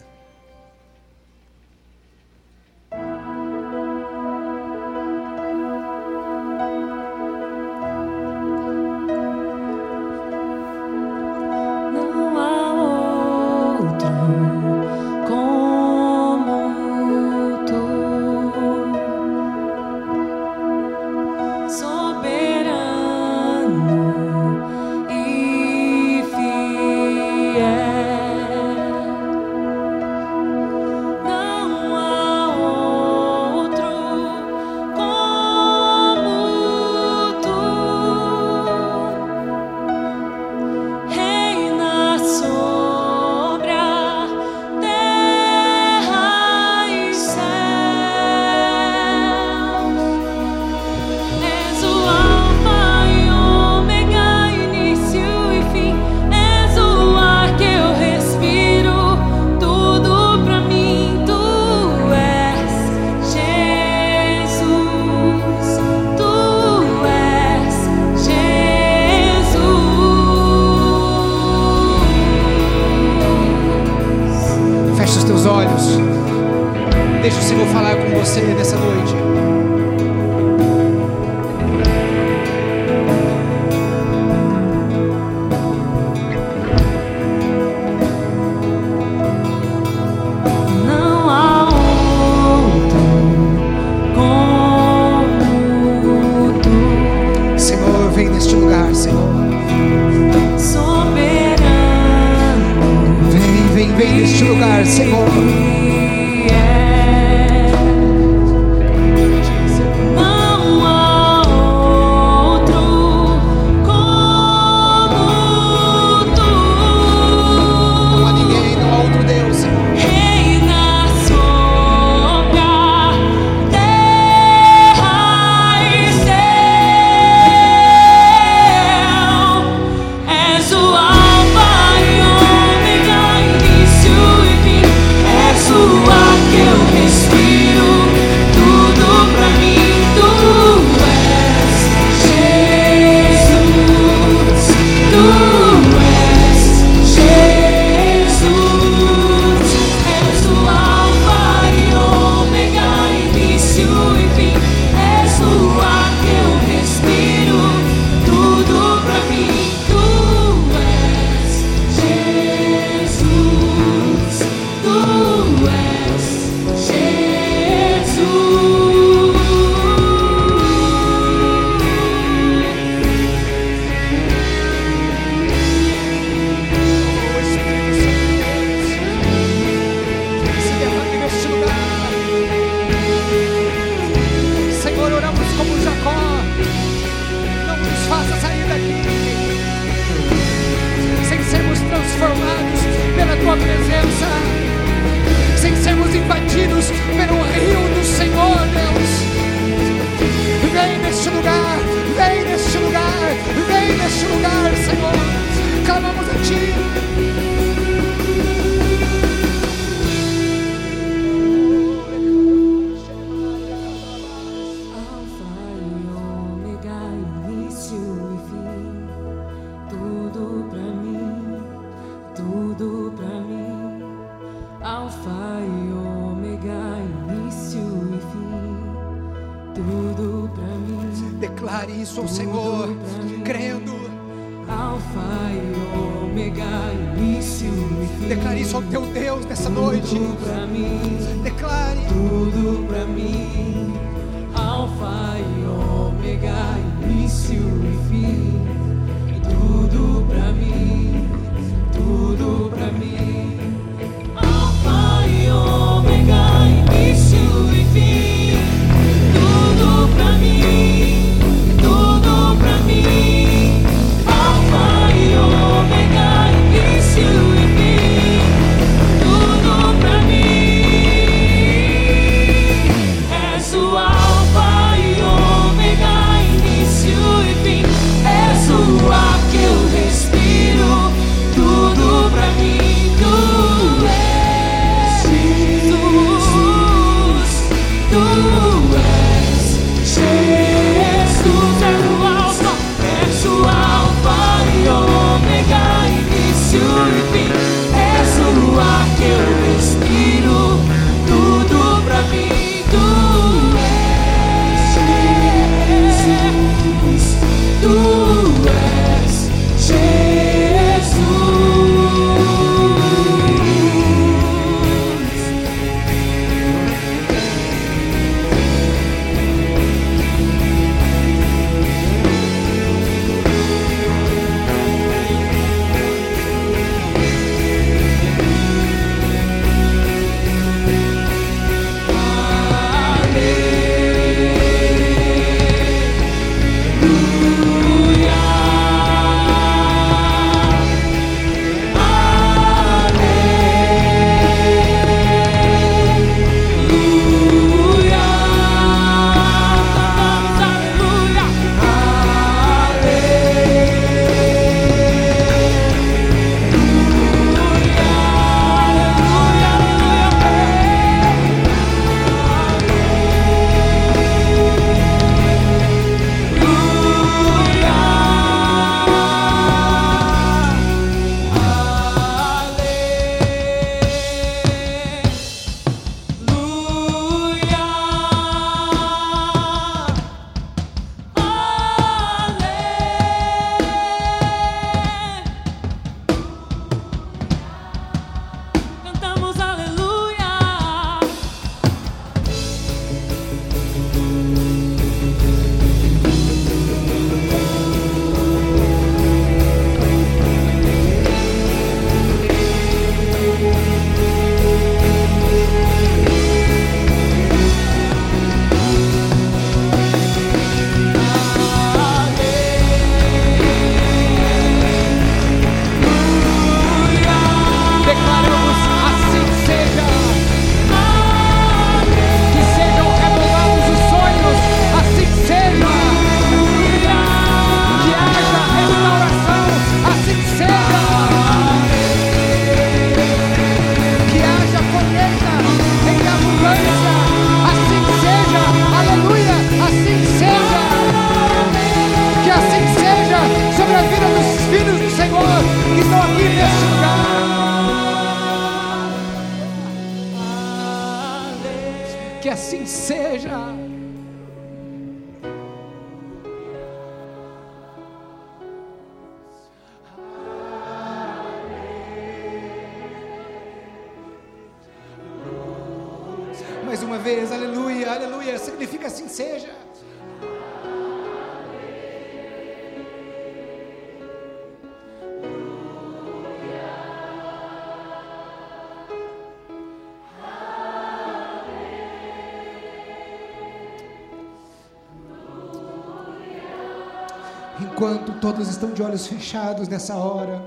Enquanto todos estão de olhos fechados nessa hora,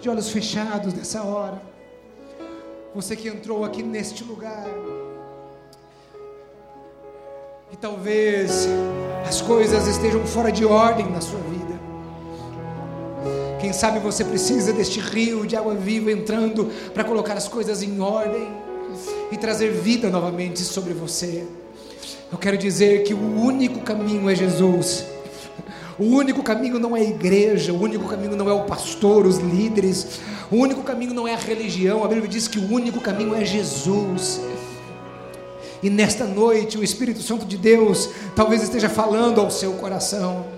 de olhos fechados nessa hora, você que entrou aqui neste lugar, e talvez as coisas estejam fora de ordem na sua vida. Quem sabe você precisa deste rio de água viva entrando para colocar as coisas em ordem e trazer vida novamente sobre você. Eu quero dizer que o único caminho é Jesus. O único caminho não é a igreja, o único caminho não é o pastor, os líderes, o único caminho não é a religião. A Bíblia diz que o único caminho é Jesus. E nesta noite o Espírito Santo de Deus talvez esteja falando ao seu coração.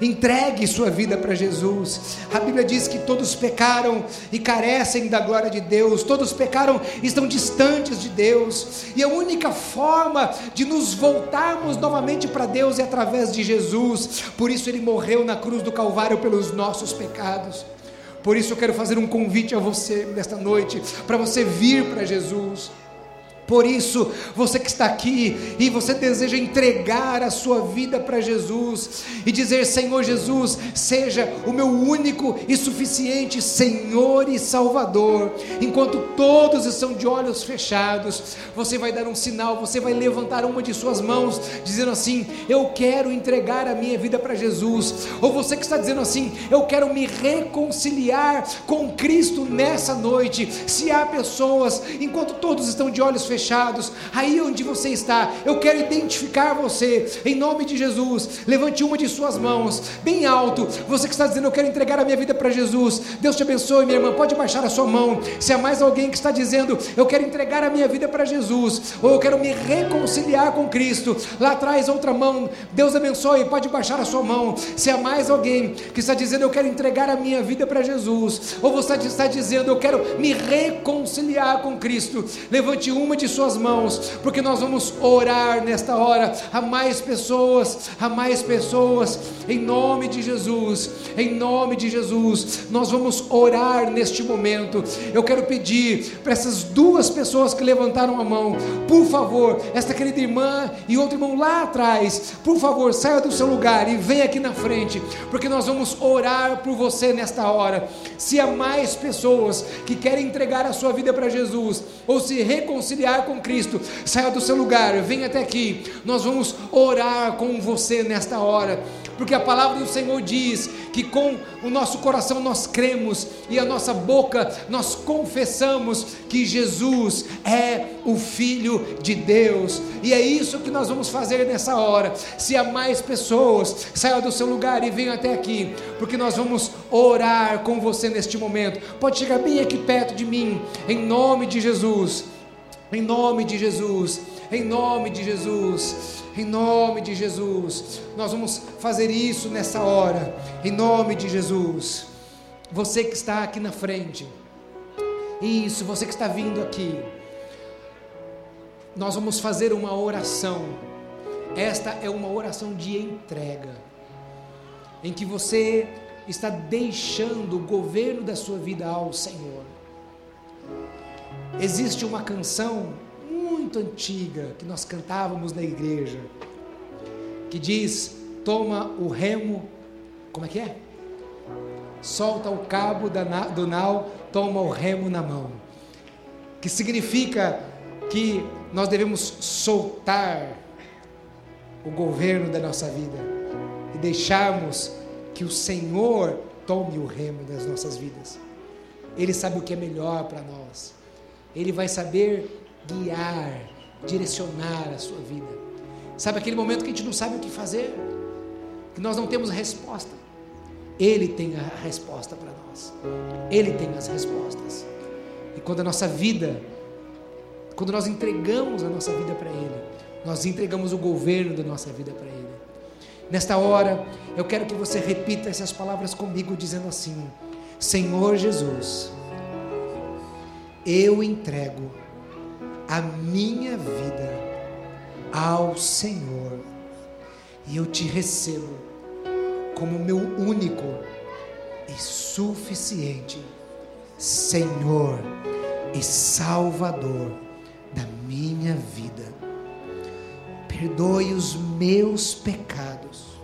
Entregue sua vida para Jesus. A Bíblia diz que todos pecaram e carecem da glória de Deus. Todos pecaram e estão distantes de Deus. E a única forma de nos voltarmos novamente para Deus é através de Jesus. Por isso ele morreu na cruz do Calvário pelos nossos pecados. Por isso eu quero fazer um convite a você nesta noite, para você vir para Jesus. Por isso, você que está aqui e você deseja entregar a sua vida para Jesus e dizer: Senhor Jesus, seja o meu único e suficiente Senhor e Salvador. Enquanto todos estão de olhos fechados, você vai dar um sinal, você vai levantar uma de suas mãos, dizendo assim: Eu quero entregar a minha vida para Jesus. Ou você que está dizendo assim: Eu quero me reconciliar com Cristo nessa noite. Se há pessoas, enquanto todos estão de olhos fechados, fechados, aí onde você está, eu quero identificar você, em nome de Jesus. Levante uma de suas mãos, bem alto. Você que está dizendo, eu quero entregar a minha vida para Jesus. Deus te abençoe, minha irmã. Pode baixar a sua mão. Se há mais alguém que está dizendo, eu quero entregar a minha vida para Jesus, ou eu quero me reconciliar com Cristo, lá atrás, outra mão. Deus abençoe, pode baixar a sua mão. Se há mais alguém que está dizendo, eu quero entregar a minha vida para Jesus, ou você está dizendo, eu quero me reconciliar com Cristo, levante uma de suas mãos, porque nós vamos orar nesta hora a mais pessoas, a mais pessoas, em nome de Jesus, em nome de Jesus, nós vamos orar neste momento. Eu quero pedir para essas duas pessoas que levantaram a mão, por favor, esta querida irmã e outro irmão lá atrás, por favor, saia do seu lugar e venha aqui na frente, porque nós vamos orar por você nesta hora. Se há mais pessoas que querem entregar a sua vida para Jesus ou se reconciliar com Cristo, saia do seu lugar, venha até aqui. Nós vamos orar com você nesta hora, porque a palavra do Senhor diz que com o nosso coração nós cremos e a nossa boca nós confessamos que Jesus é o Filho de Deus, e é isso que nós vamos fazer nessa hora. Se há mais pessoas, saia do seu lugar e venha até aqui, porque nós vamos orar com você neste momento. Pode chegar bem aqui perto de mim, em nome de Jesus. Em nome de Jesus, em nome de Jesus, em nome de Jesus, nós vamos fazer isso nessa hora, em nome de Jesus. Você que está aqui na frente, isso, você que está vindo aqui, nós vamos fazer uma oração. Esta é uma oração de entrega, em que você está deixando o governo da sua vida ao Senhor. Existe uma canção muito antiga que nós cantávamos na igreja, que diz: Toma o remo, como é que é? Solta o cabo do nau, toma o remo na mão. Que significa que nós devemos soltar o governo da nossa vida e deixarmos que o Senhor tome o remo das nossas vidas. Ele sabe o que é melhor para nós. Ele vai saber guiar, direcionar a sua vida. Sabe aquele momento que a gente não sabe o que fazer? Que nós não temos resposta. Ele tem a resposta para nós. Ele tem as respostas. E quando a nossa vida Quando nós entregamos a nossa vida para Ele, nós entregamos o governo da nossa vida para Ele. Nesta hora, eu quero que você repita essas palavras comigo, dizendo assim: Senhor Jesus, eu entrego a minha vida ao Senhor e eu te recebo como meu único e suficiente Senhor e Salvador da minha vida. Perdoe os meus pecados.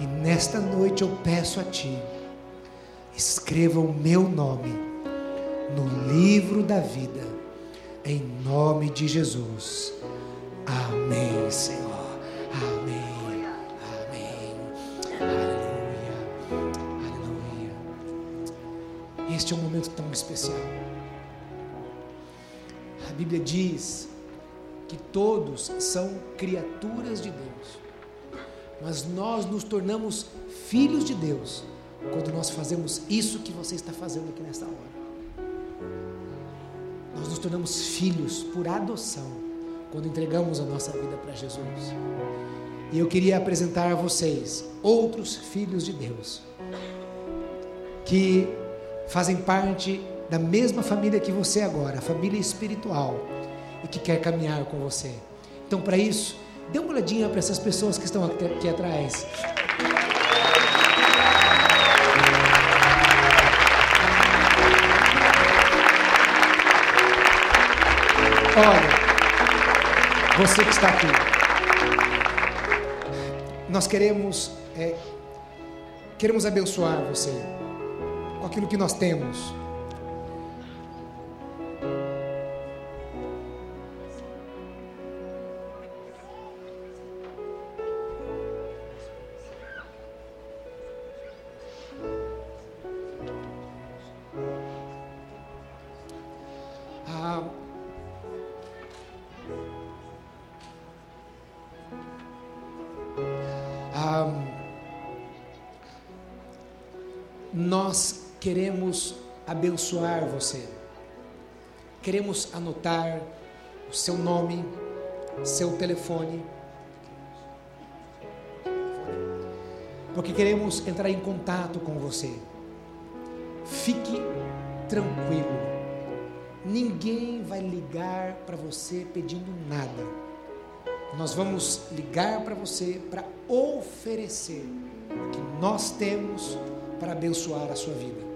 E nesta noite eu peço a Ti, escreva o meu nome no livro da vida, em nome de Jesus. Amém, Senhor. Amém. Amém. Aleluia. Aleluia. Este é um momento tão especial. A Bíblia diz que todos são criaturas de Deus, mas nós nos tornamos filhos de Deus quando nós fazemos isso que você está fazendo aqui nesta hora. Nós nos tornamos filhos por adoção quando entregamos a nossa vida para Jesus. E eu queria apresentar a vocês outros filhos de Deus que fazem parte da mesma família que você agora, a família espiritual, e que quer caminhar com você. Então, para isso, dê uma olhadinha para essas pessoas que estão aqui, atrás. Olha, você que está aqui, nós queremos é, queremos abençoar você com aquilo que nós temos. Abençoar você. Queremos anotar o seu nome, seu telefone. Porque queremos entrar em contato com você. Fique tranquilo. Ninguém vai ligar para você pedindo nada. Nós vamos ligar para você para oferecer o que nós temos para abençoar a sua vida.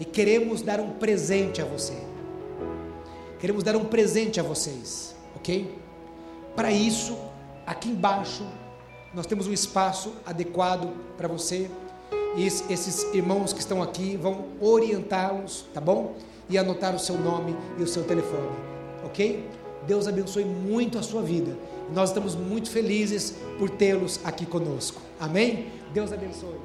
E queremos dar um presente a você. Queremos dar um presente a vocês, ok? Para isso, aqui embaixo, nós temos um espaço adequado para você. E es- esses irmãos que estão aqui vão orientá-los, tá bom? E anotar o seu nome e o seu telefone, ok? Deus abençoe muito a sua vida. Nós estamos muito felizes por tê-los aqui conosco. Amém? Deus abençoe.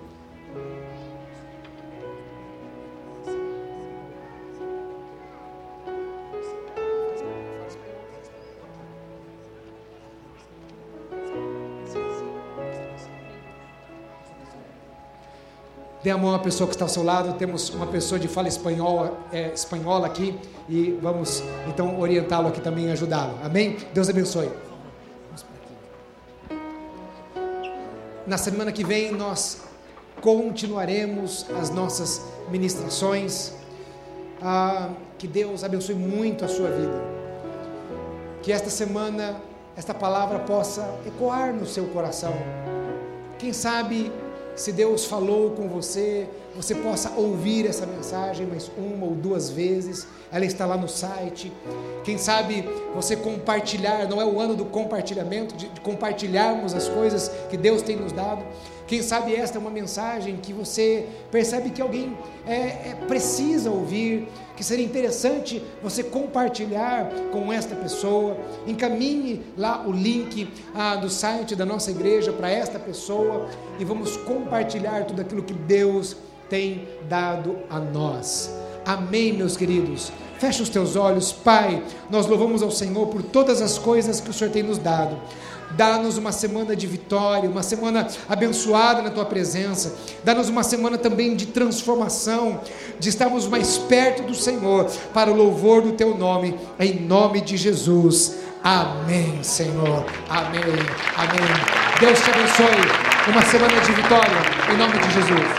A mão à pessoa que está ao seu lado. Temos uma pessoa de fala espanhola, é, espanhola aqui e vamos então orientá-lo aqui também e ajudá-lo. Amém? Deus abençoe. Na semana que vem nós continuaremos as nossas ministrações. Ah, que Deus abençoe muito a sua vida. Que esta semana esta palavra possa ecoar no seu coração. Quem sabe se Deus falou com você, você possa ouvir essa mensagem mais uma ou duas vezes. Ela está lá no site. Quem sabe você compartilhar, não é o ano do compartilhamento, de, compartilharmos as coisas que Deus tem nos dado. Quem sabe esta é uma mensagem que você percebe que alguém é, é, precisa ouvir, que seria interessante você compartilhar com esta pessoa. Encaminhe lá o link ah, do site da nossa igreja para esta pessoa e vamos compartilhar tudo aquilo que Deus tem dado a nós. Amém, meus queridos. Fecha os teus olhos, Pai. Nós louvamos ao Senhor por todas as coisas que o Senhor tem nos dado. Dá-nos uma semana de vitória, uma semana abençoada na tua presença. Dá-nos uma semana também de transformação, de estarmos mais perto do Senhor, para o louvor do teu nome, em nome de Jesus. Amém, Senhor. Amém. Amém. Deus te abençoe. Uma semana de vitória, em nome de Jesus.